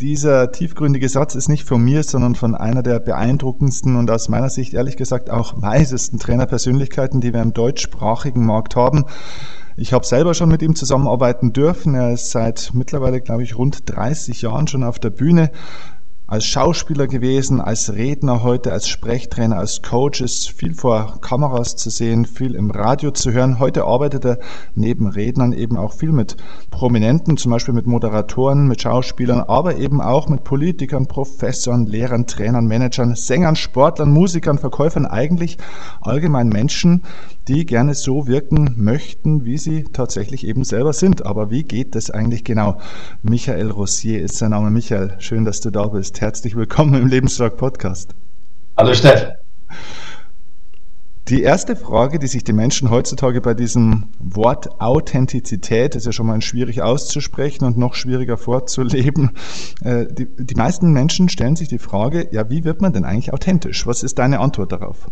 Dieser tiefgründige Satz ist nicht von mir, sondern von einer der beeindruckendsten und aus meiner Sicht ehrlich gesagt auch weisesten Trainerpersönlichkeiten, die wir im deutschsprachigen Markt haben. Ich habe selber schon mit ihm zusammenarbeiten dürfen. Er ist seit mittlerweile, glaube ich, rund 30 Jahren schon auf der Bühne als Schauspieler gewesen, als Redner heute, als Sprechtrainer, als Coach, ist viel vor Kameras zu sehen, viel im Radio zu hören. Heute arbeitet er neben Rednern eben auch viel mit Prominenten, zum Beispiel mit Moderatoren, mit Schauspielern, aber eben auch mit Politikern, Professoren, Lehrern, Trainern, Managern, Sängern, Sportlern, Musikern, Verkäufern, eigentlich allgemein Menschen, die gerne so wirken möchten, wie sie tatsächlich eben selber sind. Aber wie geht das eigentlich genau? Michael Rossier ist sein Name. Michael, schön, dass du da bist. Herzlich willkommen im Lebensstark Podcast. Hallo Steff. Die erste Frage, die sich die Menschen heutzutage bei diesem Wort Authentizität, ist ja schon mal schwierig auszusprechen und noch schwieriger vorzuleben, äh, die, die meisten Menschen stellen sich die Frage, ja, wie wird man denn eigentlich authentisch? Was ist deine Antwort darauf?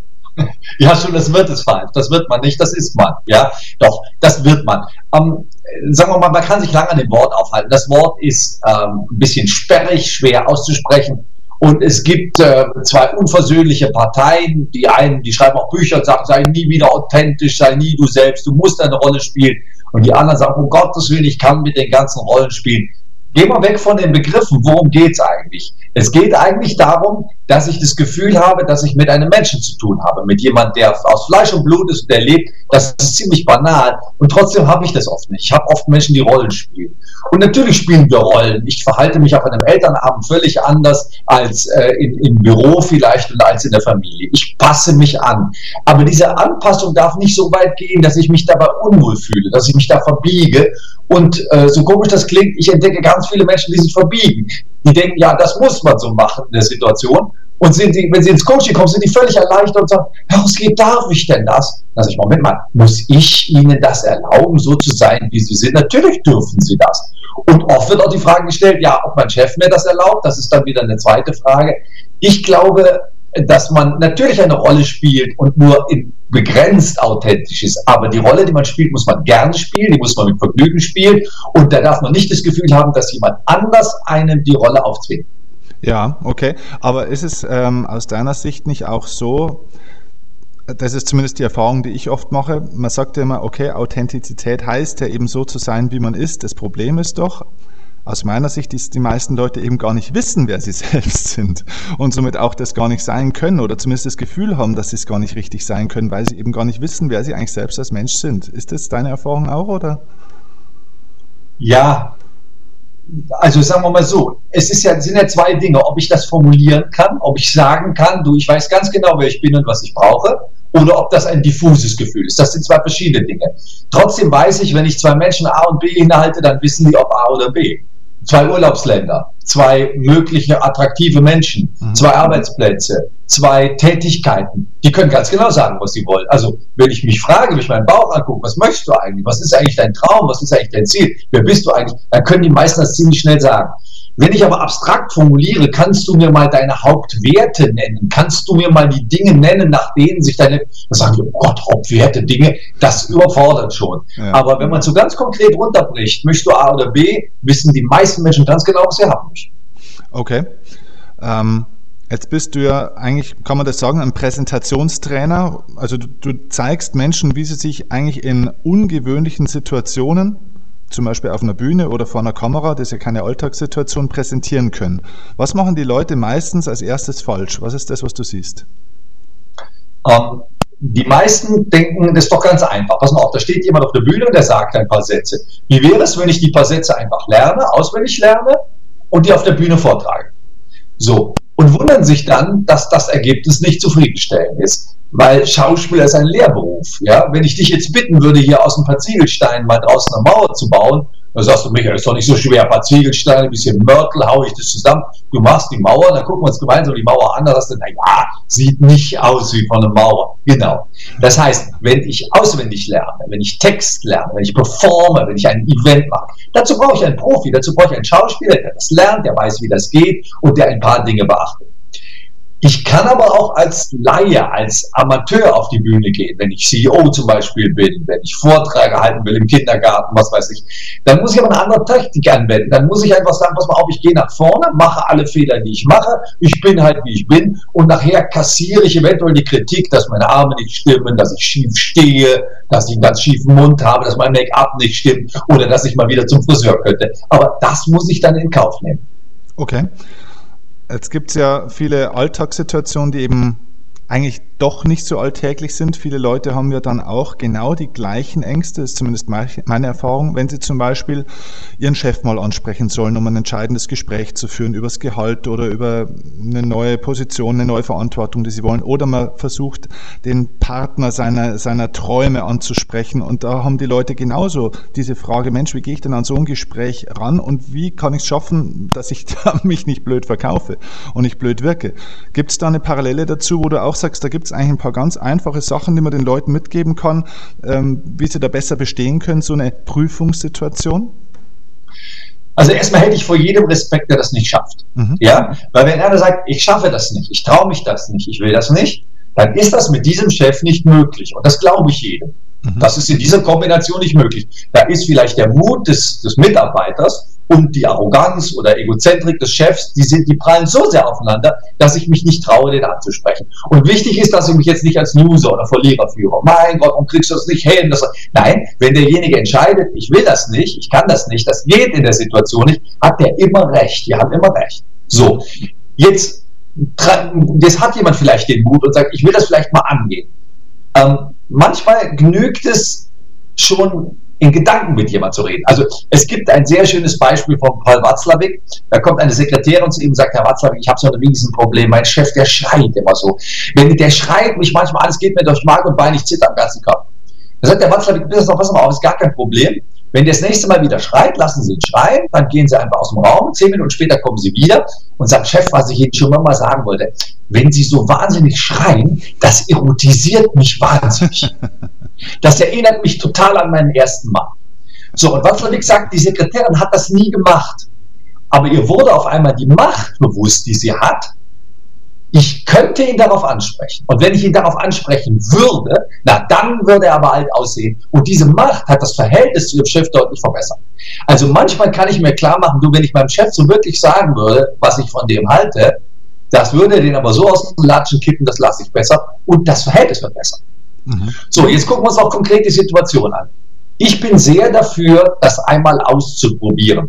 Ja, schon, das wird es falsch. Das wird man nicht, das ist man. Ja, doch, das wird man. Ähm, sagen wir mal, man kann sich lange an dem Wort aufhalten. Das Wort ist ähm, ein bisschen sperrig, schwer auszusprechen. Und es gibt äh, zwei unversöhnliche Parteien. Die einen, die schreiben auch Bücher und sagen, sei nie wieder authentisch, sei nie du selbst, du musst eine Rolle spielen. Und die anderen sagen, um Gottes Willen, ich kann mit den ganzen Rollenspielen. Gehen wir weg von den Begriffen. Worum geht's eigentlich? Es geht eigentlich darum, dass ich das Gefühl habe, dass ich mit einem Menschen zu tun habe, mit jemand, der aus Fleisch und Blut ist und der lebt. Das ist ziemlich banal und trotzdem habe ich das oft nicht. Ich habe oft Menschen, die Rollen spielen. Und natürlich spielen wir Rollen. Ich verhalte mich auf einem Elternabend völlig anders als äh, in, im Büro vielleicht und als in der Familie. Ich passe mich an. Aber diese Anpassung darf nicht so weit gehen, dass ich mich dabei unwohl fühle, dass ich mich da verbiege. Und äh, so komisch das klingt, ich entdecke ganz viele Menschen, die sich verbiegen. Die denken, ja, das muss man so machen in der Situation. Und sind die, wenn sie ins Coaching kommen, sind die völlig erleichtert und sagen, Herr Ruski, darf ich denn das? Dann sage ich, Moment mal, muss ich Ihnen das erlauben, so zu sein, wie Sie sind? Natürlich dürfen Sie das. Und oft wird auch die Frage gestellt, ja, ob mein Chef mir das erlaubt, das ist dann wieder eine zweite Frage. Ich glaube, dass man natürlich eine Rolle spielt und nur begrenzt authentisch ist. Aber die Rolle, die man spielt, muss man gerne spielen, die muss man mit Vergnügen spielen. Und da darf man nicht das Gefühl haben, dass jemand anders einem die Rolle aufzwingt. Ja, okay. Aber ist es ähm, aus deiner Sicht nicht auch so, das ist zumindest die Erfahrung, die ich oft mache. Man sagt ja immer, okay, Authentizität heißt ja eben so zu sein, wie man ist. Das Problem ist doch, aus meiner Sicht, dass die meisten Leute eben gar nicht wissen, wer sie selbst sind und somit auch das gar nicht sein können oder zumindest das Gefühl haben, dass sie es gar nicht richtig sein können, weil sie eben gar nicht wissen, wer sie eigentlich selbst als Mensch sind. Ist das deine Erfahrung auch oder? Ja, also sagen wir mal so, es ist ja, sind ja zwei Dinge, ob ich das formulieren kann, ob ich sagen kann, du, ich weiß ganz genau, wer ich bin und was ich brauche, oder ob das ein diffuses Gefühl ist. Das sind zwei verschiedene Dinge. Trotzdem weiß ich, wenn ich zwei Menschen A und B inhalte, dann wissen die, ob A oder B. Zwei Urlaubsländer, zwei mögliche attraktive Menschen, mhm. zwei Arbeitsplätze, zwei Tätigkeiten. Die können ganz genau sagen, was sie wollen. Also, wenn ich mich frage, wenn ich meinen Bauch angucke, was möchtest du eigentlich? Was ist eigentlich dein Traum? Was ist eigentlich dein Ziel? Wer bist du eigentlich? Dann können die meisten das ziemlich schnell sagen. Wenn ich aber abstrakt formuliere, kannst du mir mal deine Hauptwerte nennen? Kannst du mir mal die Dinge nennen, nach denen sich deine, da sagen die, oh Gott, Hauptwerte, Dinge, das überfordert schon. Ja. Aber wenn man so ganz konkret runterbricht, möchtest du A oder B, wissen die meisten Menschen ganz genau, was sie haben möchten. Okay. Ähm, jetzt bist du ja eigentlich, kann man das sagen, ein Präsentationstrainer. Also du, du zeigst Menschen, wie sie sich eigentlich in ungewöhnlichen Situationen zum Beispiel auf einer Bühne oder vor einer Kamera, das ist ja keine Alltagssituation, präsentieren können. Was machen die Leute meistens als erstes falsch? Was ist das, was du siehst? Ähm, die meisten denken, das ist doch ganz einfach. Pass mal auf, da steht jemand auf der Bühne und der sagt ein paar Sätze. Wie wäre es, wenn ich die paar Sätze einfach lerne, auswendig lerne und die auf der Bühne vortrage? So. Und wundern sich dann, dass das Ergebnis nicht zufriedenstellend ist weil Schauspieler ist ein Lehrberuf. Ja? Wenn ich dich jetzt bitten würde, hier aus ein paar Ziegelsteinen mal draußen eine Mauer zu bauen, Dann sagst du, Michael, ist doch nicht so schwer, ein paar Ziegelsteine, ein bisschen Mörtel, hau ich das zusammen. Du machst die Mauer, dann gucken wir uns gemeinsam die Mauer an, dann hast du, na ja, sieht nicht aus wie von einer Mauer. Genau. Das heißt, wenn ich auswendig lerne, wenn ich Text lerne, wenn ich performe, wenn ich ein Event mache, dazu brauche ich einen Profi, dazu brauche ich einen Schauspieler, der das lernt, der weiß, wie das geht und der ein paar Dinge beachtet. Ich kann aber auch als Laie, als Amateur auf die Bühne gehen, wenn ich CEO zum Beispiel bin, wenn ich Vorträge halten will im Kindergarten, was weiß ich. Dann muss ich aber eine andere Taktik anwenden. Dann muss ich einfach sagen, pass mal auf, ich gehe nach vorne, mache alle Fehler, die ich mache, ich bin halt, wie ich bin und nachher kassiere ich eventuell die Kritik, dass meine Arme nicht stimmen, dass ich schief stehe, dass ich einen ganz schiefen Mund habe, dass mein Make-up nicht stimmt oder dass ich mal wieder zum Friseur könnte. Aber das muss ich dann in Kauf nehmen. Okay. Jetzt gibt es ja viele Alltagssituationen, die eben eigentlich doch nicht so alltäglich sind. Viele Leute haben ja dann auch genau die gleichen Ängste, das ist zumindest meine Erfahrung, wenn sie zum Beispiel ihren Chef mal ansprechen sollen, um ein entscheidendes Gespräch zu führen über das Gehalt oder über eine neue Position, eine neue Verantwortung, die sie wollen. Oder man versucht, den Partner seiner, seiner Träume anzusprechen. Und da haben die Leute genauso diese Frage, Mensch, wie gehe ich denn an so ein Gespräch ran und wie kann ich es schaffen, dass ich mich nicht blöd verkaufe und nicht blöd wirke? Gibt es da eine Parallele dazu, wo du auch sagst, da gibt es eigentlich ein paar ganz einfache Sachen, die man den Leuten mitgeben kann, ähm, wie sie da besser bestehen können, so eine Prüfungssituation? Also erstmal hätte ich vor jedem Respekt, der das nicht schafft. Mhm. Ja, weil wenn einer sagt, ich schaffe das nicht, ich traue mich das nicht, ich will das nicht, dann ist das mit diesem Chef nicht möglich. Und das glaube ich jedem. Mhm. Das ist in dieser Kombination nicht möglich. Da ist vielleicht der Mut des, des Mitarbeiters und die Arroganz oder Egozentrik des Chefs, die sind, die prallen so sehr aufeinander, dass ich mich nicht traue, den anzusprechen. Und wichtig ist, dass ich mich jetzt nicht als Loser oder Verlierer führe. Mein Gott, warum kriegst du das nicht hin? Das, nein, wenn derjenige entscheidet, ich will das nicht, ich kann das nicht, das geht in der Situation nicht, hat der immer recht. Die haben immer recht. So. Jetzt, jetzt hat jemand vielleicht den Mut und sagt, ich will das vielleicht mal angehen. Ähm, manchmal genügt es schon, in Gedanken mit jemand zu reden. Also es gibt ein sehr schönes Beispiel von Paul Watzlawick. Da kommt eine Sekretärin zu ihm und sagt, Herr Watzlawick, ich habe so ein Riesenproblem. Mein Chef, der schreit immer so. Wenn der schreit mich manchmal, alles geht mir durch Mark und Bein, ich zitter am ganzen Körper. Da sagt der Watzlawick, pass mal auf, ist gar kein Problem. Wenn der das nächste Mal wieder schreit, lassen Sie ihn schreien, dann gehen Sie einfach aus dem Raum, zehn Minuten später kommen Sie wieder und sagen, Chef, was ich Ihnen schon mal sagen wollte, wenn Sie so wahnsinnig schreien, das erotisiert mich wahnsinnig. Das erinnert mich total an meinen ersten Mann. So, und Watzlawick sagt, die Sekretärin hat das nie gemacht. Aber ihr wurde auf einmal die Macht bewusst, die sie hat, ich könnte ihn darauf ansprechen. Und wenn ich ihn darauf ansprechen würde, na dann würde er aber alt aussehen. Und diese Macht hat das Verhältnis zu dem Chef deutlich verbessert. Also manchmal kann ich mir klar machen, du, wenn ich meinem Chef so wirklich sagen würde, was ich von dem halte, das würde den aber so aus dem Latschen kippen, das lasse ich besser. Und das Verhältnis wird besser. Mhm. So, jetzt gucken wir uns auch konkret die Situation an. Ich bin sehr dafür, das einmal auszuprobieren.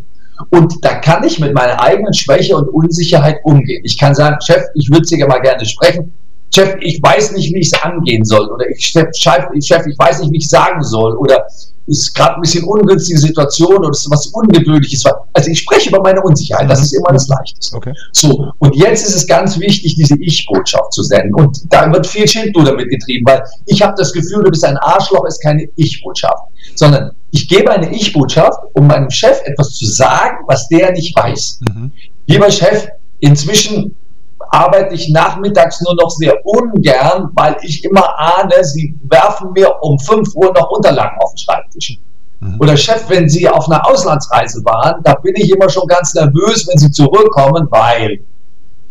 Und da kann ich mit meiner eigenen Schwäche und Unsicherheit umgehen. Ich kann sagen, Chef, ich würde Sie mal gerne sprechen. Chef, ich weiß nicht, wie ich es angehen soll. Oder ich, Chef, Chef, ich weiß nicht, wie ich sagen soll. Oder ist gerade ein bisschen ungünstige Situation oder ist was Ungewöhnliches. Also ich spreche über meine Unsicherheit, das ist immer das Leichteste. Okay. So, und jetzt ist es ganz wichtig, diese Ich-Botschaft zu senden. Und da wird viel Schindluder mitgetrieben, weil ich habe das Gefühl, du bist ein Arschloch, ist keine Ich-Botschaft. Sondern ich gebe eine Ich-Botschaft, um meinem Chef etwas zu sagen, was der nicht weiß. Mhm. Lieber Chef, inzwischen arbeite ich nachmittags nur noch sehr ungern, weil ich immer ahne, sie werfen mir um 5 Uhr noch Unterlagen auf den Schreibtisch. Mhm. Oder Chef, wenn Sie auf einer Auslandsreise waren, da bin ich immer schon ganz nervös, wenn Sie zurückkommen, weil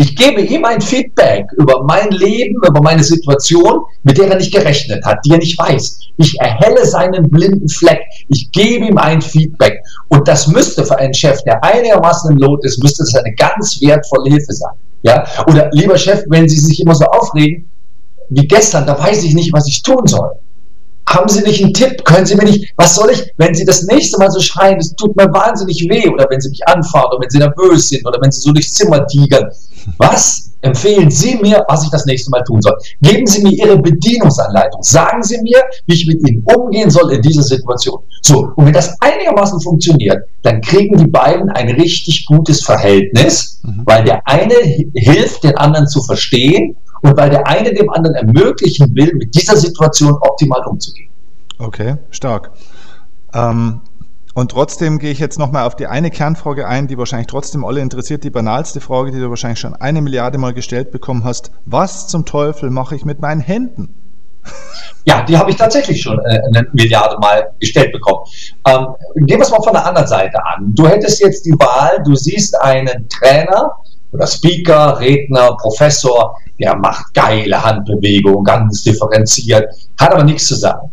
ich gebe ihm ein Feedback über mein Leben, über meine Situation, mit der er nicht gerechnet hat, die er nicht weiß. Ich erhelle seinen blinden Fleck. Ich gebe ihm ein Feedback. Und das müsste für einen Chef, der einigermaßen im Lot ist, müsste das eine ganz wertvolle Hilfe sein. Ja? Oder lieber Chef, wenn Sie sich immer so aufregen, wie gestern, da weiß ich nicht, was ich tun soll. Haben Sie nicht einen Tipp? Können Sie mir nicht, was soll ich, wenn Sie das nächste Mal so schreien, es tut mir wahnsinnig weh, oder wenn Sie mich anfahren, oder wenn Sie nervös sind, oder wenn Sie so durchs Zimmer tigern. Was empfehlen Sie mir, was ich das nächste Mal tun soll? Geben Sie mir Ihre Bedienungsanleitung. Sagen Sie mir, wie ich mit Ihnen umgehen soll in dieser Situation. So, und wenn das einigermaßen funktioniert, dann kriegen die beiden ein richtig gutes Verhältnis, mhm. weil der eine hilft, den anderen zu verstehen und weil der eine dem anderen ermöglichen will, mit dieser Situation optimal umzugehen. Okay, stark. Ähm, Und trotzdem gehe ich jetzt nochmal auf die eine Kernfrage ein, die wahrscheinlich trotzdem alle interessiert, die banalste Frage, die du wahrscheinlich schon eine Milliarde Mal gestellt bekommen hast. Was zum Teufel mache ich mit meinen Händen? Ja, die habe ich tatsächlich schon äh, eine Milliarde Mal gestellt bekommen. Ähm, gehen wir es mal von der anderen Seite an. Du hättest jetzt die Wahl, du siehst einen Trainer oder Speaker, Redner, Professor, der macht geile Handbewegungen, ganz differenziert, hat aber nichts zu sagen.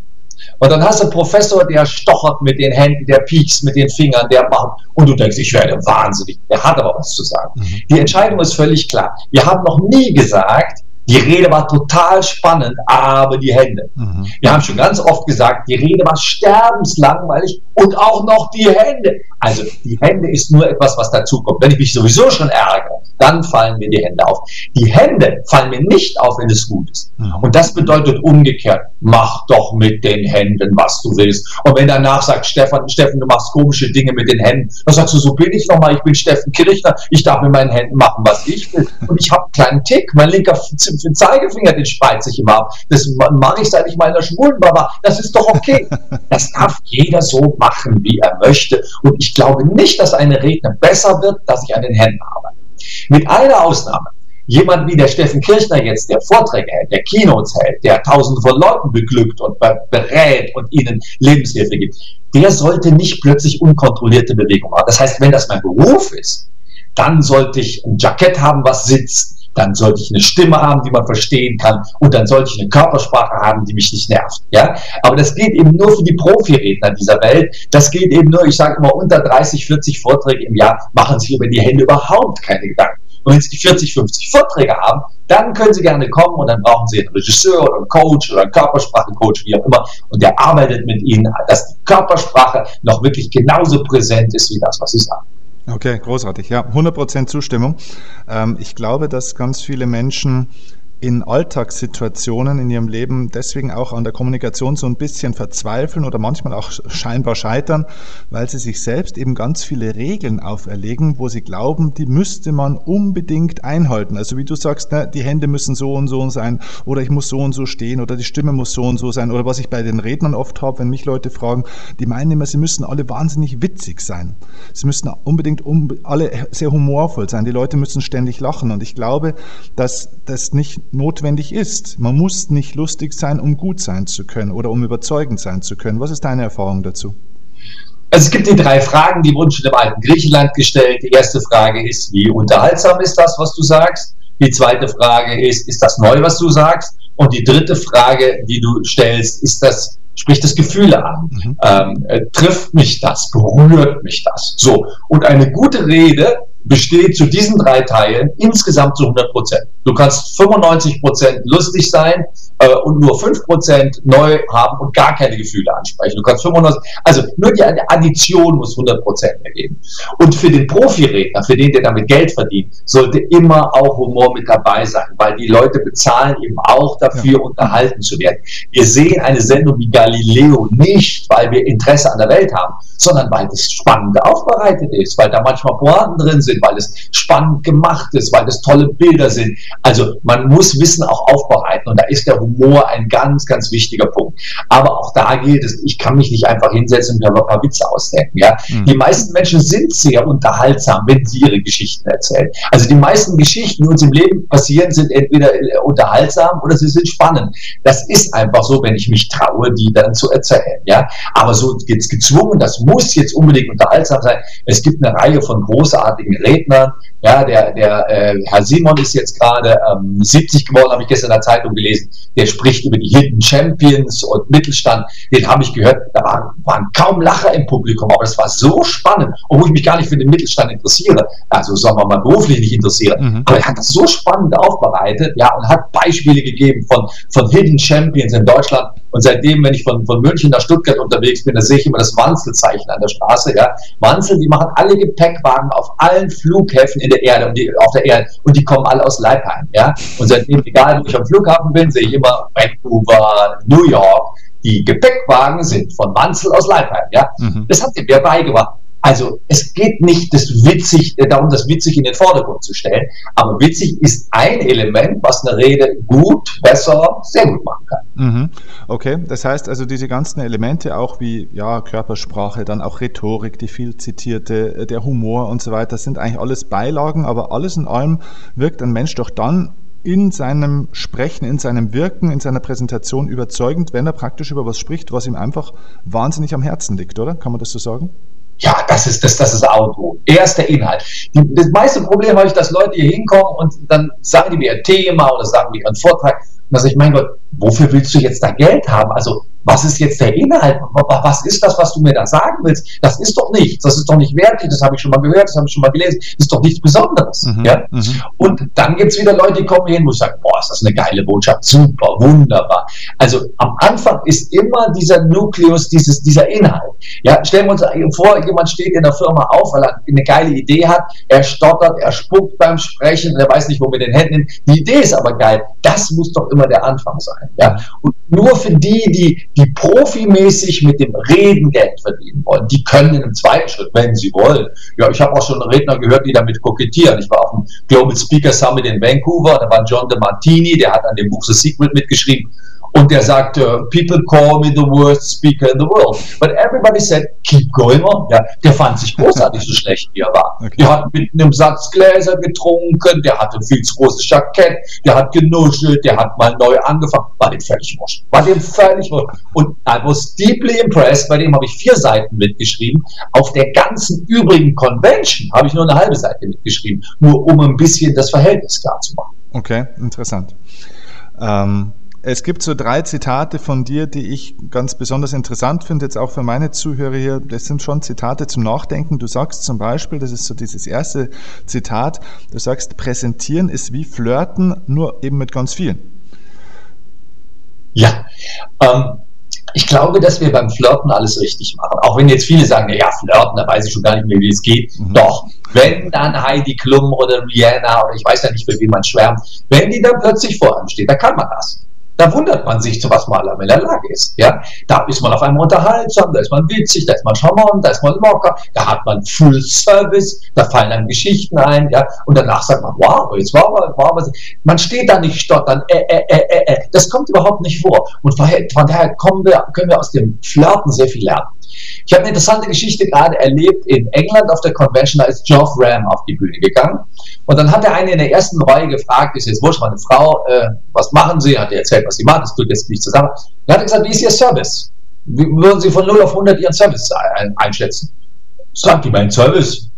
Und dann hast du einen Professor, der stochert mit den Händen, der piekst mit den Fingern, der macht, und du denkst, ich werde wahnsinnig. Der hat aber was zu sagen. Mhm. Die Entscheidung ist völlig klar. Wir haben noch nie gesagt, die Rede war total spannend, aber die Hände. Mhm. Wir haben schon ganz oft gesagt, die Rede war sterbenslangweilig und auch noch die Hände. Also die Hände ist nur etwas, was dazukommt. Wenn ich mich sowieso schon ärgere, dann fallen mir die Hände auf. Die Hände fallen mir nicht auf, wenn es gut ist. Mhm. Und das bedeutet umgekehrt, mach doch mit den Händen, was du willst. Und wenn danach sagt Stefan, Steffen, du machst komische Dinge mit den Händen, dann sagst du, so bin ich nochmal, ich bin Steffen Kirchner, ich darf mit meinen Händen machen, was ich will. Und ich habe einen kleinen Tick, mein linker den Zeigefinger, den spreize ich immer ab. Das mache ich, seit ich mal in der Schwulen war. Das ist doch okay. Das darf jeder so machen, wie er möchte. Und ich glaube nicht, dass eine Redner besser wird, dass ich an den Händen arbeite. Mit einer Ausnahme. Jemand wie der Steffen Kirchner jetzt, der Vorträge hält, der Keynotes hält, der tausende von Leuten beglückt und berät und ihnen Lebenshilfe gibt, der sollte nicht plötzlich unkontrollierte Bewegung machen. Das heißt, wenn das mein Beruf ist, dann sollte ich ein Jackett haben, was sitzt, dann sollte ich eine Stimme haben, die man verstehen kann und dann sollte ich eine Körpersprache haben, die mich nicht nervt. Ja? Aber das geht eben nur für die Profiredner dieser Welt. Das geht eben nur, ich sage immer, unter 30, 40 Vorträge im Jahr machen sich über die Hände überhaupt keine Gedanken. Und wenn Sie 40, 50 Vorträge haben, dann können Sie gerne kommen und dann brauchen Sie einen Regisseur oder einen Coach oder einen Körpersprachencoach, wie auch immer. Und der arbeitet mit Ihnen, dass die Körpersprache noch wirklich genauso präsent ist wie das, was Sie sagen. Okay, großartig. Ja, 100% Zustimmung. Ähm, ich glaube, dass ganz viele Menschen in Alltagssituationen in ihrem Leben deswegen auch an der Kommunikation so ein bisschen verzweifeln oder manchmal auch scheinbar scheitern, weil sie sich selbst eben ganz viele Regeln auferlegen, wo sie glauben, die müsste man unbedingt einhalten. Also wie du sagst, ne, die Hände müssen so und so sein oder ich muss so und so stehen oder die Stimme muss so und so sein oder was ich bei den Rednern oft habe, wenn mich Leute fragen, die meinen immer, sie müssen alle wahnsinnig witzig sein. Sie müssen unbedingt alle sehr humorvoll sein. Die Leute müssen ständig lachen und ich glaube, dass das nicht notwendig ist. Man muss nicht lustig sein, um gut sein zu können oder um überzeugend sein zu können. Was ist deine Erfahrung dazu? Also es gibt die drei Fragen, die wurden schon im alten Griechenland gestellt. Die erste Frage ist, wie unterhaltsam ist das, was du sagst? Die zweite Frage ist, ist das neu, was du sagst? Und die dritte Frage, die du stellst, ist das, spricht das Gefühle an? Mhm. Ähm, äh, trifft mich das? Berührt mich das? So. Und eine gute Rede besteht zu diesen drei Teilen insgesamt zu 100 Prozent. Du kannst 95 Prozent lustig sein äh, und nur 5 Prozent neu haben und gar keine Gefühle ansprechen. Du kannst 95, also nur die Addition muss 100 Prozent ergeben. Und für den Profiredner, für den, der damit Geld verdient, sollte immer auch Humor mit dabei sein, weil die Leute bezahlen eben auch dafür, ja. unterhalten zu werden. Wir sehen eine Sendung wie Galileo nicht, weil wir Interesse an der Welt haben, sondern weil es spannend aufbereitet ist, weil da manchmal Pointen drin sind, weil es spannend gemacht ist, weil es tolle Bilder sind. Also man muss Wissen auch aufbereiten und da ist der Humor ein ganz, ganz wichtiger Punkt. Aber auch da gilt es, ich kann mich nicht einfach hinsetzen und mir ein paar Witze ausdenken. Ja? Mhm. Die meisten Menschen sind sehr unterhaltsam, wenn sie ihre Geschichten erzählen. Also die meisten Geschichten, die uns im Leben passieren, sind entweder äh, unterhaltsam oder sie sind spannend. Das ist einfach so, wenn ich mich traue, die dann zu erzählen. Ja? Aber so jetzt gezwungen, das muss jetzt unbedingt unterhaltsam sein. Es gibt eine Reihe von großartigen Rednern. Ja, der, der äh, Herr Simon ist jetzt gerade ähm, 70 geworden, habe ich gestern in der Zeitung gelesen. Der spricht über die Hidden Champions und Mittelstand. Den habe ich gehört. Da waren, waren kaum Lacher im Publikum, aber es war so spannend, obwohl ich mich gar nicht für den Mittelstand interessiere. Also sagen wir mal beruflich nicht interessiere. Mhm. Aber er hat das so spannend aufbereitet, ja, und hat Beispiele gegeben von, von Hidden Champions in Deutschland. Und seitdem, wenn ich von, von München nach Stuttgart unterwegs bin, da sehe ich immer das Wanzelzeichen an der Straße. Ja. Wanzel, die machen alle Gepäckwagen auf allen Flughäfen in der Erde, und die, auf der Erde und die kommen alle aus Leipheim. Ja. Und seitdem, egal wo ich am Flughafen bin, sehe ich immer Vancouver, New York. Die Gepäckwagen sind von Wanzel aus Leipheim. Ja. Mhm. Das hat mir beigebracht. Also es geht nicht das witzig, äh, darum, das witzig in den Vordergrund zu stellen, aber witzig ist ein Element, was eine Rede gut, besser, sehr gut machen kann. Mhm. Okay, das heißt also diese ganzen Elemente, auch wie ja, Körpersprache, dann auch Rhetorik, die viel zitierte, äh, der Humor und so weiter, sind eigentlich alles Beilagen, aber alles in allem wirkt ein Mensch doch dann in seinem Sprechen, in seinem Wirken, in seiner Präsentation überzeugend, wenn er praktisch über was spricht, was ihm einfach wahnsinnig am Herzen liegt, oder? Kann man das so sagen? Ja, das ist das, das ist Auto. Erster Inhalt. Die, das meiste Problem habe ich, dass Leute hier hinkommen und dann sagen die mir ihr Thema oder sagen die ihren Vortrag. Und dann sage ich, mein Gott, wofür willst du jetzt da Geld haben? Also was ist jetzt der Inhalt? Was ist das, was du mir da sagen willst? Das ist doch nichts. Das ist doch nicht wertig. Das habe ich schon mal gehört. Das habe ich schon mal gelesen. Das ist doch nichts Besonderes. Mhm, ja? Mhm. Und dann gibt es wieder Leute, die kommen hin, wo ich sage, boah, ist das eine geile Botschaft. Super, wunderbar. Also am Anfang ist immer dieser Nukleus, dieses, dieser Inhalt. Ja, stellen wir uns vor, jemand steht in der Firma auf, weil er eine geile Idee hat. Er stottert, er spuckt beim Sprechen, er weiß nicht, wo mit den Händen hin. Die Idee ist aber geil. Das muss doch immer der Anfang sein. Ja? Und nur für die, die die profimäßig mit dem Reden Geld verdienen wollen, die können in einem zweiten Schritt, wenn sie wollen. Ja, ich habe auch schon Redner gehört, die damit kokettieren. Ich war auf dem Global Speaker Summit in Vancouver, da war John De Martini, der hat an dem Buch The Secret mitgeschrieben und der sagte, people call me the worst speaker in the world. But everybody said, keep going on. Ja, der fand sich großartig so schlecht, wie er war. Okay. Der hat mit einem Satz Gläser getrunken, der hatte ein viel zu großes Jackett, der hat genuschelt, der hat mal neu angefangen. War dem völlig wurscht. War dem völlig wurscht. Und I was deeply impressed, bei dem habe ich vier Seiten mitgeschrieben. Auf der ganzen übrigen Convention habe ich nur eine halbe Seite mitgeschrieben, nur um ein bisschen das Verhältnis klar zu machen. Okay, interessant. Ähm es gibt so drei Zitate von dir, die ich ganz besonders interessant finde, jetzt auch für meine Zuhörer hier. Das sind schon Zitate zum Nachdenken. Du sagst zum Beispiel, das ist so dieses erste Zitat, du sagst, präsentieren ist wie flirten, nur eben mit ganz vielen. Ja, ähm, ich glaube, dass wir beim Flirten alles richtig machen. Auch wenn jetzt viele sagen, ja, Flirten, da weiß ich schon gar nicht mehr, wie es geht. Mhm. Doch, wenn dann Heidi Klum oder Rihanna oder ich weiß ja nicht, für wen man schwärmt, wenn die dann plötzlich vor einem steht, dann kann man das. Da wundert man sich, zu was man in der Lage ist. Ja? Da ist man auf einmal unterhaltsam, da ist man witzig, da ist man charmant, da ist man locker, da hat man Full Service, da fallen einem Geschichten ein, ja, und danach sagt man, wow, jetzt war, war was. Man steht da nicht stottern, äh, äh, äh, äh, äh. das kommt überhaupt nicht vor. Und von daher kommen wir, können wir aus dem Flirten sehr viel lernen. Ich habe eine interessante Geschichte gerade erlebt in England auf der Convention, da ist Geoff Ram auf die Bühne gegangen. Und dann hat der eine in der ersten Reihe gefragt, ist jetzt wurscht, meine Frau, äh, was machen Sie? Hat er erzählt, was sie macht, das tut jetzt nicht zusammen. Dann hat er gesagt, wie ist Ihr Service? Wie würden Sie von 0 auf 100 Ihren Service einschätzen? Sagt die, mein Service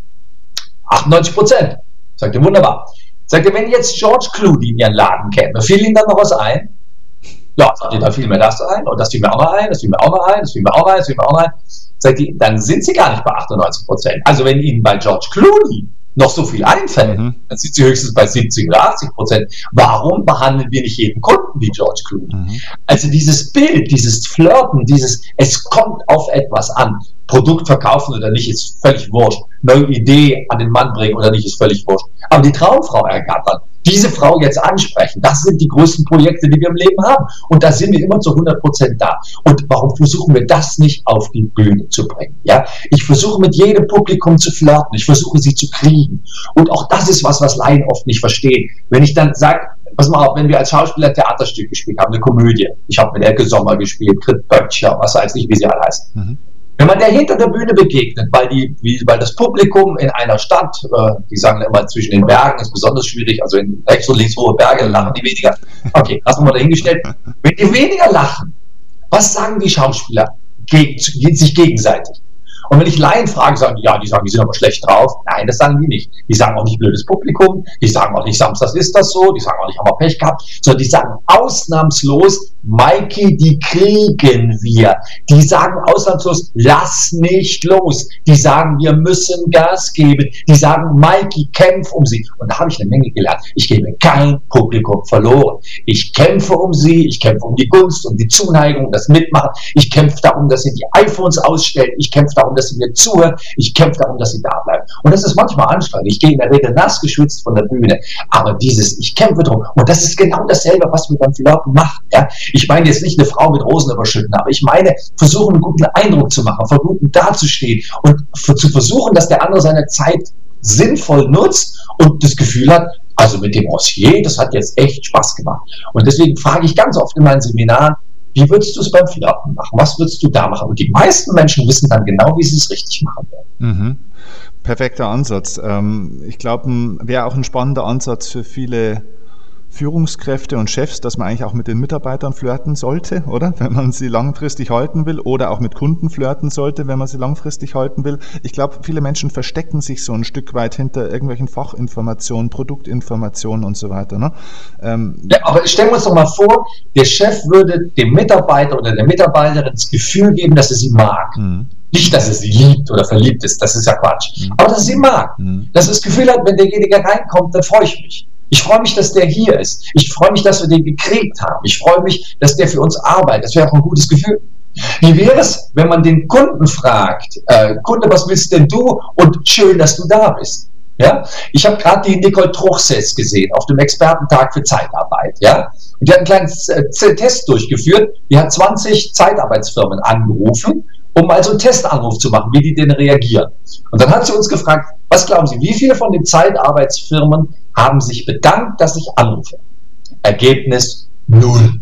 98 Prozent. Sagt er, wunderbar. Sagt er, wenn jetzt George Clooney in Ihren Laden käme, fiel Ihnen dann noch was ein? Ja, sagt ihr, da fiel mir das ein und das fiel mir auch noch ein, das fiel mir auch noch ein, das fiel mir auch noch ein, das fiel mir auch noch ein. Sagt die, dann sind Sie gar nicht bei 98 Prozent. Also wenn Ihnen bei George Clooney noch so viel einfällt, mhm. dann sind sie höchstens bei 70 oder 80 Prozent. Warum behandeln wir nicht jeden Kunden wie George Clooney? Mhm. Also dieses Bild, dieses Flirten, dieses, es kommt auf etwas an. Produkt verkaufen oder nicht, ist völlig wurscht. Neue Idee an den Mann bringen oder nicht, ist völlig wurscht. Aber die Traumfrau ergattern, diese Frau jetzt ansprechen, das sind die größten Projekte, die wir im Leben haben. Und da sind wir immer zu 100 Prozent da. Und warum versuchen wir das nicht auf die Bühne zu bringen? Ja, ich versuche mit jedem Publikum zu flirten. Ich versuche sie zu kriegen. Und auch das ist was, was Laien oft nicht verstehen. Wenn ich dann sage, pass mal auf, wenn wir als Schauspieler Theaterstück gespielt haben, eine Komödie. Ich habe mit Elke Sommer gespielt, Grit Böttcher, was weiß ich, wie sie alle heißen. Mhm. Wenn man der hinter der Bühne begegnet, weil, die, wie, weil das Publikum in einer Stadt, äh, die sagen immer zwischen den Bergen ist besonders schwierig, also in rechts und links hohe Berge lachen die weniger. Okay, lassen wir mal dahingestellt. Wenn die weniger lachen, was sagen die Schauspieler gegen, sich gegenseitig? Und wenn ich Laien frage, sagen die, ja, die sagen, die sind aber schlecht drauf. Nein, das sagen die nicht. Die sagen auch nicht blödes Publikum, die sagen auch nicht, samstags ist das so, die sagen auch nicht, haben wir Pech gehabt, sondern die sagen ausnahmslos, Mikey, die kriegen wir. Die sagen ausnahmslos, lass nicht los. Die sagen, wir müssen Gas geben. Die sagen, Mikey, kämpf um sie. Und da habe ich eine Menge gelernt. Ich gebe kein Publikum verloren. Ich kämpfe um sie, ich kämpfe um die Gunst, um die Zuneigung, das Mitmachen. Ich kämpfe darum, dass sie die iPhones ausstellen. Ich kämpfe darum, dass sie mir zuhören. Ich kämpfe darum, dass sie da bleiben. Und das ist manchmal anstrengend. Ich gehe in der Regel nass geschwitzt von der Bühne. Aber dieses, ich kämpfe darum. Und das ist genau dasselbe, was wir beim Flirten machen. Ja? Ich meine jetzt nicht eine Frau mit Rosen überschütten, aber ich meine, versuchen einen guten Eindruck zu machen, versuchen dazustehen und zu versuchen, dass der andere seine Zeit sinnvoll nutzt und das Gefühl hat, also mit dem Rossier, das hat jetzt echt Spaß gemacht. Und deswegen frage ich ganz oft in meinen Seminaren, wie würdest du es beim Flirten machen? Was würdest du da machen? Und die meisten Menschen wissen dann genau, wie sie es richtig machen werden. Mhm. Perfekter Ansatz. Ähm, ich glaube, wäre auch ein spannender Ansatz für viele Führungskräfte und Chefs, dass man eigentlich auch mit den Mitarbeitern flirten sollte, oder? Wenn man sie langfristig halten will oder auch mit Kunden flirten sollte, wenn man sie langfristig halten will. Ich glaube, viele Menschen verstecken sich so ein Stück weit hinter irgendwelchen Fachinformationen, Produktinformationen und so weiter. Ne? Ähm, ja, aber stellen wir uns doch mal vor, der Chef würde dem Mitarbeiter oder der Mitarbeiterin das Gefühl geben, dass er sie mag. Mhm. Nicht, dass er sie liebt oder verliebt ist, das ist ja Quatsch. Mhm. Aber dass er sie mag. Mhm. Dass er das Gefühl hat, wenn derjenige reinkommt, dann freue ich mich. Ich freue mich, dass der hier ist. Ich freue mich, dass wir den gekriegt haben. Ich freue mich, dass der für uns arbeitet. Das wäre auch ein gutes Gefühl. Wie wäre es, wenn man den Kunden fragt, äh, Kunde, was willst denn du? Und schön, dass du da bist. Ja, ich habe gerade die Nicole Truchsess gesehen auf dem Expertentag für Zeitarbeit. Ja, und die hat einen kleinen äh, Test durchgeführt. Die hat 20 Zeitarbeitsfirmen angerufen, um also einen Testanruf zu machen, wie die denn reagieren. Und dann hat sie uns gefragt, was glauben Sie, wie viele von den Zeitarbeitsfirmen haben sich bedankt, dass ich anrufe. Ergebnis null.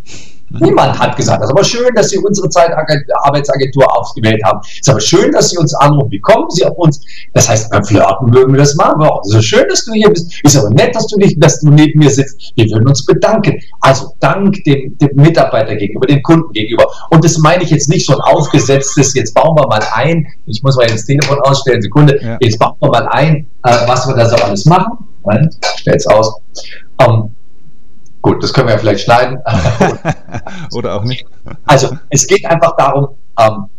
Niemand hat gesagt, das ist aber schön, dass Sie unsere Zeitarbeitsagentur ausgewählt haben. Es ist aber schön, dass Sie uns anrufen. Wie kommen Sie auf uns? Das heißt, beim Flirten mögen wir das machen. Es ist schön, dass du hier bist. Ist aber nett, dass du nicht, dass du neben mir sitzt. Wir würden uns bedanken. Also Dank dem, dem Mitarbeiter gegenüber, dem Kunden gegenüber. Und das meine ich jetzt nicht so ein aufgesetztes, jetzt bauen wir mal ein. Ich muss mal jetzt das Telefon ausstellen, Sekunde. Ja. Jetzt bauen wir mal ein, äh, was wir da so alles machen. Moment, stell's aus. Um, gut, das können wir ja vielleicht schneiden. Oder auch nicht. Also, es geht einfach darum, um,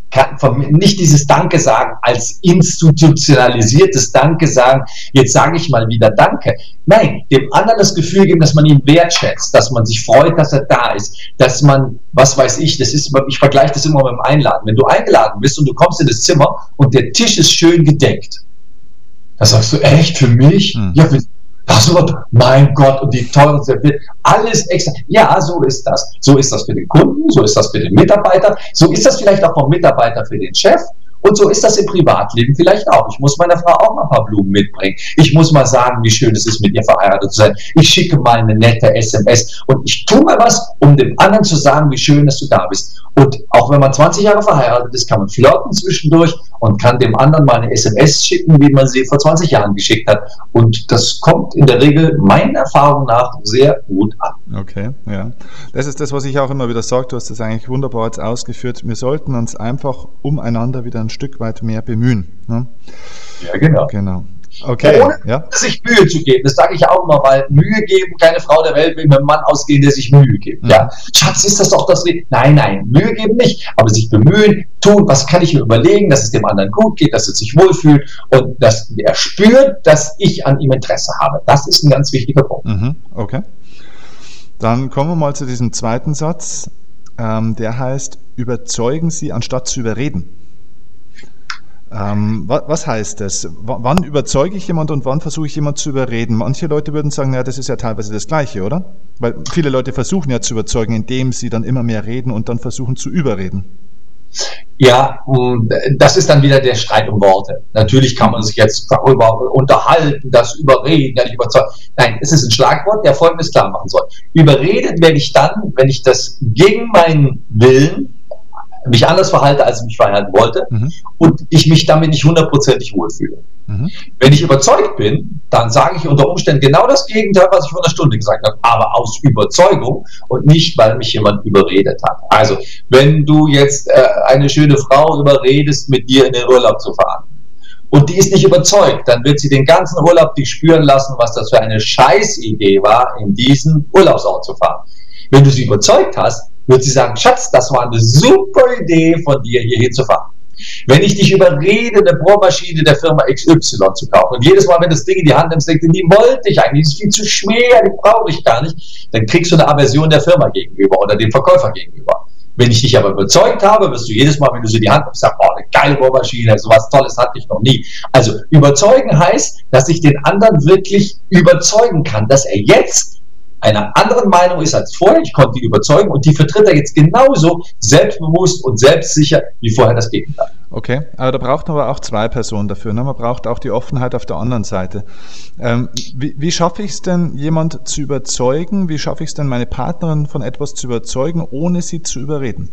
nicht dieses Danke sagen als institutionalisiertes Danke sagen, jetzt sage ich mal wieder Danke. Nein, dem anderen das Gefühl geben, dass man ihn wertschätzt, dass man sich freut, dass er da ist, dass man, was weiß ich, das ist, ich vergleiche das immer mit dem Einladen. Wenn du eingeladen bist und du kommst in das Zimmer und der Tisch ist schön gedeckt, da sagst du, echt, für mich? Hm. Ja, für, das wird, mein Gott, und die teuren Serviette, alles extra. Ja, so ist das. So ist das für den Kunden, so ist das für den Mitarbeiter, so ist das vielleicht auch vom Mitarbeiter für den Chef. Und so ist das im Privatleben vielleicht auch. Ich muss meiner Frau auch mal ein paar Blumen mitbringen. Ich muss mal sagen, wie schön es ist, mit ihr verheiratet zu sein. Ich schicke mal eine nette SMS und ich tue mal was, um dem anderen zu sagen, wie schön, dass du da bist. Und auch wenn man 20 Jahre verheiratet ist, kann man flirten zwischendurch und kann dem anderen mal eine SMS schicken, wie man sie vor 20 Jahren geschickt hat. Und das kommt in der Regel meiner Erfahrung nach sehr gut an. Okay, ja. Das ist das, was ich auch immer wieder sage. Du hast das eigentlich wunderbar jetzt ausgeführt. Wir sollten uns einfach umeinander wieder ein Stück weit mehr bemühen. Ne? Ja, genau. Genau. Okay. Ohne ja. sich Mühe zu geben. Das sage ich auch immer, weil Mühe geben, keine Frau der Welt will mit einem Mann ausgehen, der sich Mühe gibt. Mhm. Ja. Schatz, ist das doch das. Nein, nein, Mühe geben nicht, aber sich bemühen, tun, was kann ich mir überlegen, dass es dem anderen gut geht, dass er sich wohlfühlt und dass er spürt, dass ich an ihm Interesse habe. Das ist ein ganz wichtiger Punkt. Mhm. Okay. Dann kommen wir mal zu diesem zweiten Satz. Ähm, der heißt, überzeugen Sie anstatt zu überreden. Ähm, was, was, heißt das? W wann überzeuge ich jemand und wann versuche ich jemand zu überreden? Manche Leute würden sagen, ja, das ist ja teilweise das Gleiche, oder? Weil viele Leute versuchen ja zu überzeugen, indem sie dann immer mehr reden und dann versuchen zu überreden. Ja, das ist dann wieder der Streit um Worte. Natürlich kann man sich jetzt darüber unterhalten, das überreden, ja nicht überzeugen. Nein, es ist ein Schlagwort, der Folgendes klar machen soll. Überredet werde ich dann, wenn ich das gegen meinen Willen mich anders verhalte, als ich mich verhalten wollte mhm. und ich mich damit nicht hundertprozentig wohlfühle. Mhm. Wenn ich überzeugt bin, dann sage ich unter Umständen genau das Gegenteil, was ich vor einer Stunde gesagt habe, aber aus Überzeugung und nicht, weil mich jemand überredet hat. Also, wenn du jetzt äh, eine schöne Frau überredest, mit dir in den Urlaub zu fahren, und die ist nicht überzeugt, dann wird sie den ganzen Urlaub dich spüren lassen, was das für eine Scheißidee war, in diesen Urlaubsort zu fahren. Wenn du sie überzeugt hast, wird sie sagen, Schatz, das war eine super Idee von dir, hier hinzufahren. Wenn ich dich überrede, eine Bohrmaschine der Firma XY zu kaufen und jedes Mal, wenn das Ding in die Hand nimmst, denkst du, die wollte ich eigentlich, die ist viel zu schwer, die brauche ich gar nicht, dann kriegst du eine Aversion der Firma gegenüber oder dem Verkäufer gegenüber. Wenn ich dich aber überzeugt habe, wirst du jedes Mal, wenn du sie in die Hand nimmst, sagen, oh, eine geile Bohrmaschine, sowas Tolles hatte ich noch nie. Also überzeugen heißt, dass ich den anderen wirklich überzeugen kann, dass er jetzt einer anderen Meinung ist als vorher, ich konnte die überzeugen und die vertritt er jetzt genauso selbstbewusst und selbstsicher wie vorher das Gegenteil. Okay, aber da braucht man aber auch zwei Personen dafür. Ne? Man braucht auch die Offenheit auf der anderen Seite. Ähm, wie, wie schaffe ich es denn, jemand zu überzeugen? Wie schaffe ich es denn, meine Partnerin von etwas zu überzeugen, ohne sie zu überreden?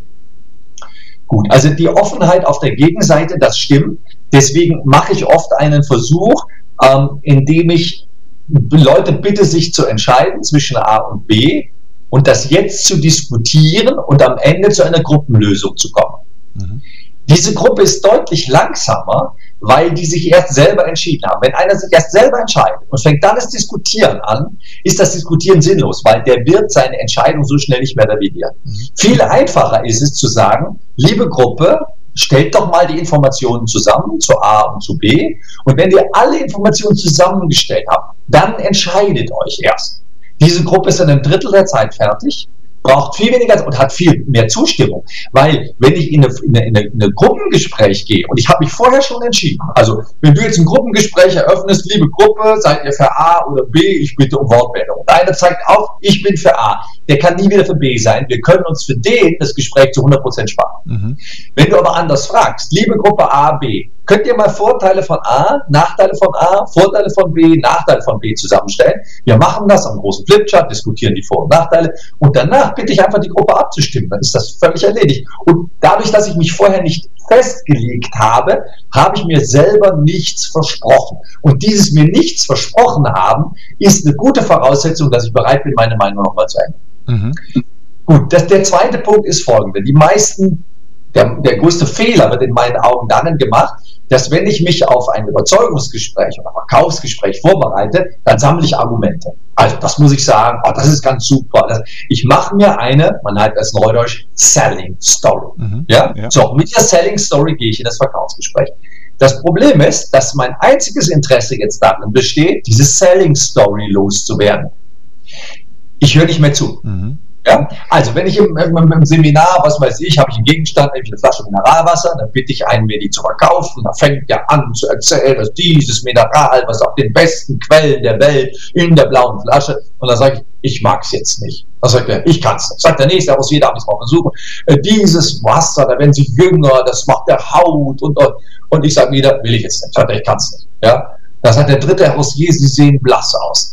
Gut, also die Offenheit auf der Gegenseite, das stimmt. Deswegen mache ich oft einen Versuch, ähm, indem ich Leute bitte, sich zu entscheiden zwischen A und B und das jetzt zu diskutieren und am Ende zu einer Gruppenlösung zu kommen. Mhm. Diese Gruppe ist deutlich langsamer, weil die sich erst selber entschieden haben. Wenn einer sich erst selber entscheidet und fängt dann das Diskutieren an, ist das Diskutieren sinnlos, weil der wird seine Entscheidung so schnell nicht mehr revidieren. Mhm. Viel einfacher ist es zu sagen, liebe Gruppe, stellt doch mal die Informationen zusammen zu A und zu B. Und wenn ihr alle Informationen zusammengestellt habt, dann entscheidet euch erst. Diese Gruppe ist in einem Drittel der Zeit fertig braucht viel weniger und hat viel mehr Zustimmung. Weil wenn ich in eine, in eine, in eine Gruppengespräch gehe und ich habe mich vorher schon entschieden, also wenn du jetzt ein Gruppengespräch eröffnest, liebe Gruppe, seid ihr für A oder B, ich bitte um Wortmeldung. Und einer zeigt auf, ich bin für A. Der kann nie wieder für B sein. Wir können uns für den das Gespräch zu 100% sparen. Mhm. Wenn du aber anders fragst, liebe Gruppe A, B, Könnt ihr mal Vorteile von A, Nachteile von A, Vorteile von B, Nachteile von B zusammenstellen? Wir machen das am großen Flipchart, diskutieren die Vor- und Nachteile und danach bitte ich einfach die Gruppe abzustimmen. Dann ist das völlig erledigt. Und dadurch, dass ich mich vorher nicht festgelegt habe, habe ich mir selber nichts versprochen. Und dieses mir nichts versprochen haben, ist eine gute Voraussetzung, dass ich bereit bin, meine Meinung nochmal zu ändern. Mhm. Gut, das, der zweite Punkt ist folgender. Die meisten der, der größte Fehler wird in meinen Augen darin gemacht, dass wenn ich mich auf ein Überzeugungsgespräch oder Verkaufsgespräch vorbereite, dann sammle ich Argumente. Also das muss ich sagen, oh, das ist ganz super. Ich mache mir eine, man nennt das Neudeutsch, Selling Story. Mhm, ja? ja? So, mit der Selling Story gehe ich in das Verkaufsgespräch. Das Problem ist, dass mein einziges Interesse jetzt darin besteht, diese Selling Story loszuwerden. Ich höre nicht mehr zu. Mhm. Ja? Also, wenn ich im, im, im, Seminar, was weiß ich, habe ich einen Gegenstand, nämlich eine Flasche Mineralwasser, dann bitte ich einen, mir die zu verkaufen. Da fängt er an zu erzählen, dass dieses Mineral, was auf den besten Quellen der Welt in der blauen Flasche, und dann sage ich, ich mag es jetzt nicht. Dann sagt er, ich kann es nicht. Sagt der nächste, muss jeder es mal versuchen. Äh, dieses Wasser, da werden sie jünger, das macht der Haut und, und, und ich sage wieder, will ich jetzt nicht. Sagt er, ich kann es nicht. Ja? Da sagt der dritte, Rossier, Sie sehen blass aus.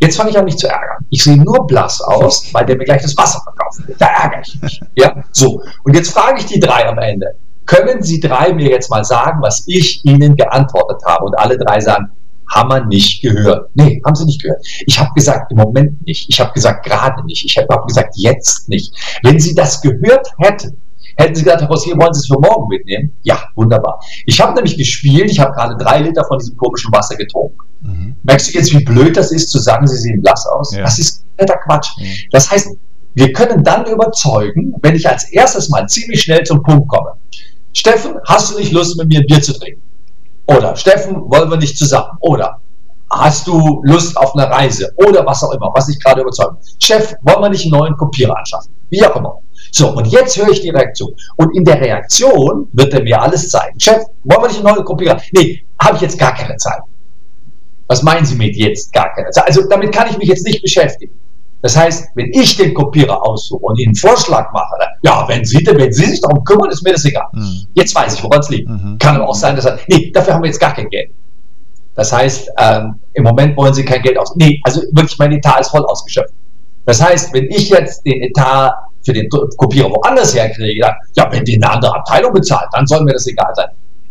Jetzt fange ich an, mich zu ärgern. Ich sehe nur blass aus, weil der mir gleich das Wasser verkaufen will. Da ärgere ich mich. Ja, so. Und jetzt frage ich die drei am Ende. Können Sie drei mir jetzt mal sagen, was ich Ihnen geantwortet habe? Und alle drei sagen, haben wir nicht gehört. Nee, haben sie nicht gehört. Ich habe gesagt, im Moment nicht. Ich habe gesagt, gerade nicht. Ich habe gesagt, jetzt nicht. Wenn Sie das gehört hätten, Hätten Sie gesagt, Herr Rossier, wollen Sie es für morgen mitnehmen? Ja, wunderbar. Ich habe nämlich gespielt, ich habe gerade drei Liter von diesem komischen Wasser getrunken. Mhm. Merkst du jetzt, wie blöd das ist, zu sagen, Sie sehen blass aus? Ja. Das ist netter Quatsch. Mhm. Das heißt, wir können dann überzeugen, wenn ich als erstes mal ziemlich schnell zum Punkt komme. Steffen, hast du nicht Lust, mit mir ein Bier zu trinken? Oder Steffen, wollen wir nicht zusammen? Oder hast du Lust auf eine Reise? Oder was auch immer, was ich gerade überzeuge. Chef, wollen wir nicht einen neuen Kopierer anschaffen? Wie auch immer. So, und jetzt höre ich die Reaktion. Und in der Reaktion wird er mir alles zeigen. Chef, wollen wir nicht eine neue Kopierer? Nee, habe ich jetzt gar keine Zeit. Was meinen Sie mit jetzt gar keine Zeit? Also damit kann ich mich jetzt nicht beschäftigen. Das heißt, wenn ich den Kopierer aussuche und Ihnen einen Vorschlag mache, dann, ja, wenn Sie, wenn Sie sich darum kümmern, ist mir das egal. Mhm. Jetzt weiß ich, woran es liegt. Mhm. Kann aber auch sein, dass er, nee, dafür haben wir jetzt gar kein Geld. Das heißt, ähm, im Moment wollen Sie kein Geld aus. Nee, also wirklich, mein Etat ist voll ausgeschöpft. Das heißt, wenn ich jetzt den Etat für den Kopierer woanders herkriege, dann, ja, wenn die eine andere Abteilung bezahlt, dann soll mir das egal sein.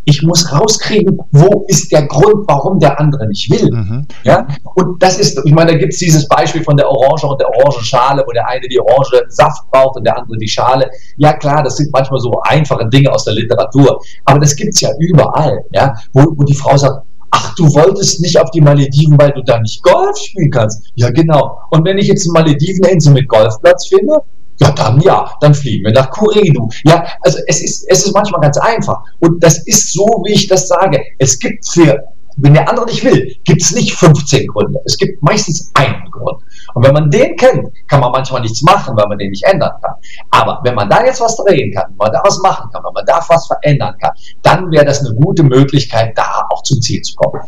Ich muss rauskriegen, wo ist der Grund, warum der andere nicht will. Mhm. Ja? Und das ist, ich meine, da gibt es dieses Beispiel von der Orange und der Orangenschale, wo der eine die Orange Saft braucht und der andere die Schale. Ja klar, das sind manchmal so einfache Dinge aus der Literatur, aber das gibt es ja überall, ja? Wo, wo die Frau sagt, ach, du wolltest nicht auf die Malediven, weil du da nicht Golf spielen kannst. Ja, genau. Und wenn ich jetzt eine Malediveninsel mit Golfplatz finde, ja, dann ja, dann fliegen wir nach Kuredu. Ja, also es ist, es ist manchmal ganz einfach. Und das ist so, wie ich das sage. Es gibt für, wenn der andere nicht will, gibt es nicht 15 Gründe. Es gibt meistens einen Grund. Und wenn man den kennt, kann man manchmal nichts machen, weil man den nicht ändern kann. Aber wenn man da jetzt was drehen kann, wenn man da was machen kann, wenn man da was verändern kann, dann wäre das eine gute Möglichkeit, da auch zum Ziel zu kommen.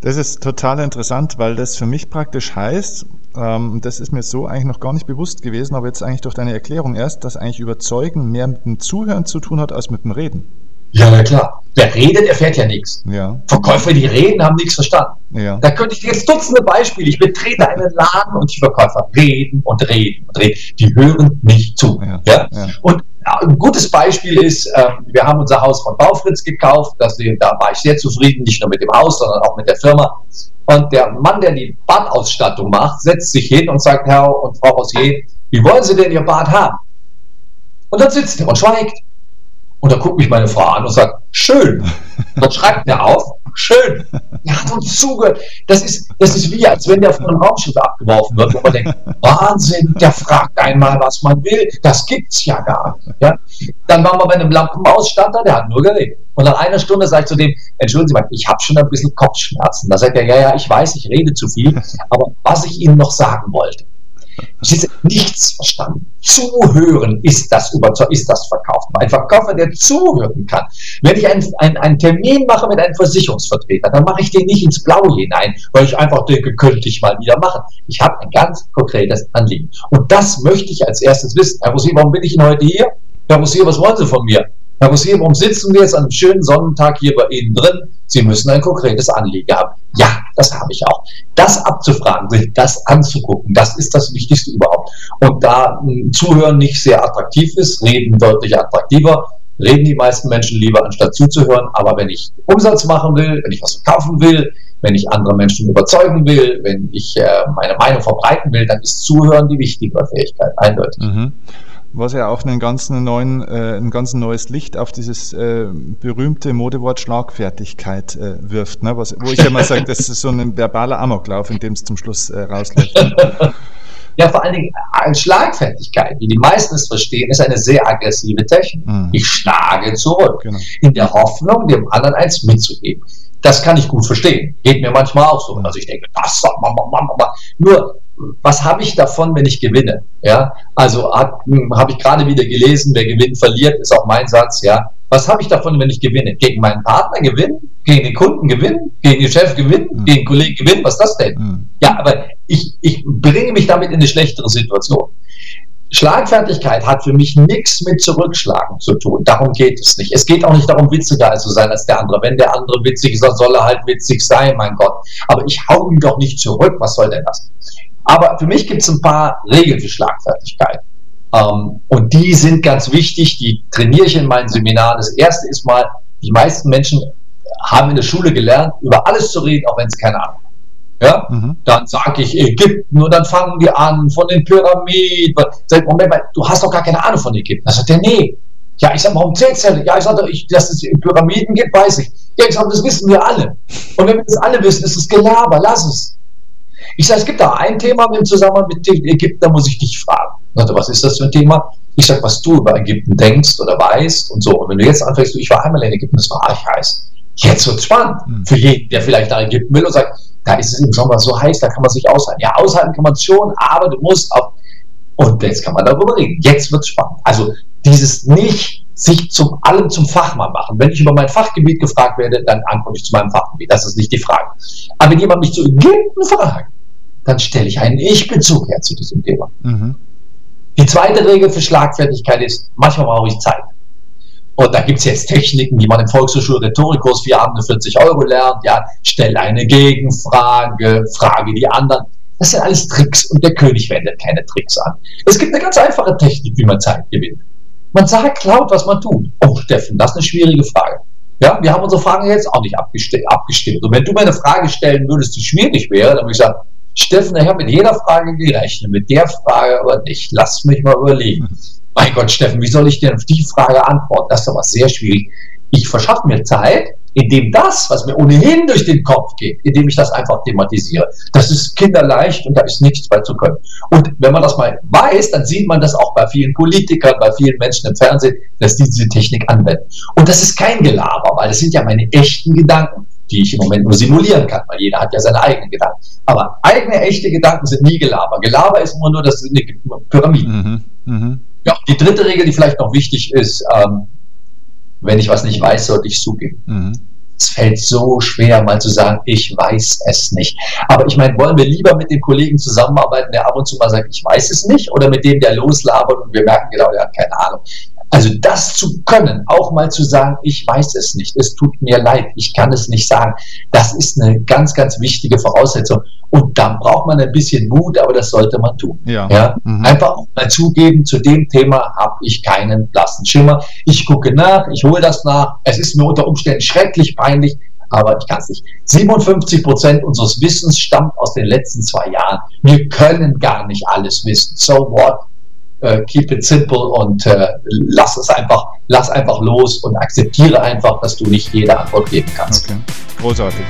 Das ist total interessant, weil das für mich praktisch heißt, ähm, das ist mir so eigentlich noch gar nicht bewusst gewesen, aber jetzt eigentlich durch deine Erklärung erst, dass eigentlich Überzeugen mehr mit dem Zuhören zu tun hat als mit dem Reden. Ja, na klar. Wer redet, erfährt ja nichts. Ja. Verkäufer, die reden, haben nichts verstanden. Ja. Da könnte ich jetzt Dutzende Beispiele. Ich betrete einen Laden und die Verkäufer reden und reden und reden. Die hören nicht zu. Ja. Ja? Und ein gutes Beispiel ist, ähm, wir haben unser Haus von Baufritz gekauft. Das, da war ich sehr zufrieden, nicht nur mit dem Haus, sondern auch mit der Firma. Und der Mann, der die Badausstattung macht, setzt sich hin und sagt, Herr und Frau Rossier, wie wollen Sie denn Ihr Bad haben? Und dann sitzt er und schweigt. Und dann guckt mich meine Frau an und sagt, schön. Dann schreibt er auf, schön. Er hat uns zugehört. Das ist, das ist wie, als wenn der von einem Raumschiff abgeworfen wird, wo man denkt, Wahnsinn, der fragt einmal, was man will. Das gibt's ja gar nicht. Ja? Dann waren wir bei einem Lampenausstatter, der hat nur geredet. Und nach einer Stunde sage ich zu dem, entschuldigen Sie mal, ich habe schon ein bisschen Kopfschmerzen. Da sagt er, ja, ja, ich weiß, ich rede zu viel, aber was ich Ihnen noch sagen wollte, Sie nichts verstanden. Zuhören ist das ist das Verkaufen. Ein Verkäufer, der zuhören kann. Wenn ich einen, einen, einen Termin mache mit einem Versicherungsvertreter, dann mache ich den nicht ins Blaue hinein, weil ich einfach denke, könnte ich mal wieder machen. Ich habe ein ganz konkretes Anliegen. Und das möchte ich als erstes wissen. Herr Rosier, warum bin ich denn heute hier? Herr Rosier, was wollen Sie von mir? Herr Rosier, warum sitzen wir jetzt an einem schönen Sonnentag hier bei Ihnen drin? Sie müssen ein konkretes Anliegen haben. Das habe ich auch. Das abzufragen, sich das anzugucken, das ist das Wichtigste überhaupt. Und da mh, Zuhören nicht sehr attraktiv ist, Reden deutlich attraktiver, reden die meisten Menschen lieber, anstatt zuzuhören. Aber wenn ich Umsatz machen will, wenn ich was verkaufen will, wenn ich andere Menschen überzeugen will, wenn ich äh, meine Meinung verbreiten will, dann ist Zuhören die wichtigere Fähigkeit, eindeutig. Mhm. Was ja auch einen ganzen neuen, äh, ein ganz neues Licht auf dieses äh, berühmte Modewort Schlagfertigkeit äh, wirft, ne? Was, wo ich ja mal sage, das ist so ein verbaler Amoklauf, in dem es zum Schluss äh, rausläuft. Ja, vor allen Dingen eine Schlagfertigkeit, wie die meisten es verstehen, ist eine sehr aggressive Technik. Mhm. Ich schlage zurück, Genau. in der Hoffnung, dem anderen eins mitzugeben. Das kann ich gut verstehen. Geht mir manchmal auch so. Also ich denke, das man, man, man, man. Nur, was habe ich davon, wenn ich gewinne? Ja, also habe hab ich gerade wieder gelesen, wer gewinnt, verliert, ist auch mein Satz. Ja, was habe ich davon, wenn ich gewinne? Gegen meinen Partner gewinnen? Gegen den Kunden gewinnen? Gegen den Chef gewinnen? Mhm. Gegen den Kollegen gewinnen? Was ist das denn? Mhm. Ja, aber ich, ich bringe mich damit in eine schlechtere Situation. Schlagfertigkeit hat für mich nichts mit Zurückschlagen zu tun. Darum geht es nicht. Es geht auch nicht darum, witziger zu sein als der andere. Wenn der andere witzig ist, dann soll er halt witzig sein, mein Gott. Aber ich hau ihm doch nicht zurück. Was soll denn das? Aber für mich gibt es ein paar Regeln für Schlagfertigkeit. Ähm, und die sind ganz wichtig. Die trainiere ich in meinen Seminaren. Das erste ist mal, die meisten Menschen haben in der Schule gelernt, über alles zu reden, auch wenn es keine Ahnung haben. Ja? Mhm. Dann sage ich Ägypten und dann fangen die an von den Pyramiden. Sag Moment mal, du hast doch gar keine Ahnung von Ägypten. Dann sagt er, nee. Ja, ich sag, warum zählst du? Ja, ich sag doch, ich, dass es Pyramiden gibt, weiß ich. Ja, ich sag, das wissen wir alle. Und wenn wir das alle wissen, ist es Gelaber, lass es. Ich sage, es gibt da ein Thema im Zusammenhang mit Ägypten, da muss ich dich fragen. Sagte, was ist das für ein Thema? Ich sage, was du über Ägypten denkst oder weißt und so. Und wenn du jetzt anfängst, ich war einmal in Ägypten, das war arg heiß. Jetzt wird spannend Mhm. für jeden, der vielleicht nach Ägypten will und sagt, da ist es im Sommer so heiß, da kann man sich aushalten. Ja, aushalten kann man es schon, aber du musst auch. Und jetzt kann man darüber reden. Jetzt wird es spannend. Also dieses nicht sich zum allem zum Fachmann machen. Wenn ich über mein Fachgebiet gefragt werde, dann antworte ich zu meinem Fachgebiet. Das ist nicht die Frage. Aber wenn jemand mich zu Ägypten fragt, dann stelle ich einen Ich-Bezug her zu diesem Thema. Mhm. Die zweite Regel für Schlagfertigkeit ist, manchmal brauche ich Zeit. Und da gibt es jetzt Techniken, die man im Volkshochschul-Rhetorikkurs für Abende 40 Euro lernt. Ja, stell eine Gegenfrage, frage die anderen. Das sind alles Tricks und der König wendet keine Tricks an. Es gibt eine ganz einfache Technik, wie man Zeit gewinnt. Man sagt laut, was man tut. Oh, Steffen, das ist eine schwierige Frage. Ja, wir haben unsere Fragen jetzt auch nicht abgesti- abgestimmt. Und wenn du mir eine Frage stellen würdest, die schwierig wäre, dann würde ich sagen, Steffen, ich habe mit jeder Frage gerechnet, mit der Frage aber nicht. Lass mich mal überlegen. Mein Gott, Steffen, wie soll ich denn auf die Frage antworten? Das ist aber sehr schwierig. Ich verschaffe mir Zeit, indem das, was mir ohnehin durch den Kopf geht, indem ich das einfach thematisiere. Das ist kinderleicht und da ist nichts bei zu können. Und wenn man das mal weiß, dann sieht man das auch bei vielen Politikern, bei vielen Menschen im Fernsehen, dass die diese Technik anwenden. Und das ist kein Gelaber, weil das sind ja meine echten Gedanken, die ich im Moment nur simulieren kann, weil jeder hat ja seine eigenen Gedanken. Aber eigene, echte Gedanken sind nie Gelaber. Gelaber ist immer nur das sind die Pyramiden. Mhm. Mhm. Ja, die dritte Regel, die vielleicht noch wichtig ist, ähm, wenn ich was nicht weiß, sollte ich zugeben. Mhm. es fällt so schwer, mal zu sagen, ich weiß es nicht. Aber ich meine, wollen wir lieber mit dem Kollegen zusammenarbeiten, der ab und zu mal sagt, ich weiß es nicht, oder mit dem, der loslabert und wir merken genau, der hat keine Ahnung. Also das zu können, auch mal zu sagen, ich weiß es nicht, es tut mir leid, ich kann es nicht sagen, das ist eine ganz, ganz wichtige Voraussetzung. Und dann braucht man ein bisschen Mut, aber das sollte man tun. Ja. ja? Mhm. Einfach auch mal zugeben, zu dem Thema habe ich keinen blassen Schimmer. Ich gucke nach, ich hole das nach. Es ist mir unter Umständen schrecklich peinlich, aber ich kann es nicht. 57 Prozent unseres Wissens stammt aus den letzten zwei Jahren. Wir können gar nicht alles wissen. So what? Uh, keep it simple und uh, lass es einfach, lass einfach los und akzeptiere einfach, dass du nicht jede Antwort geben kannst. Okay, großartig.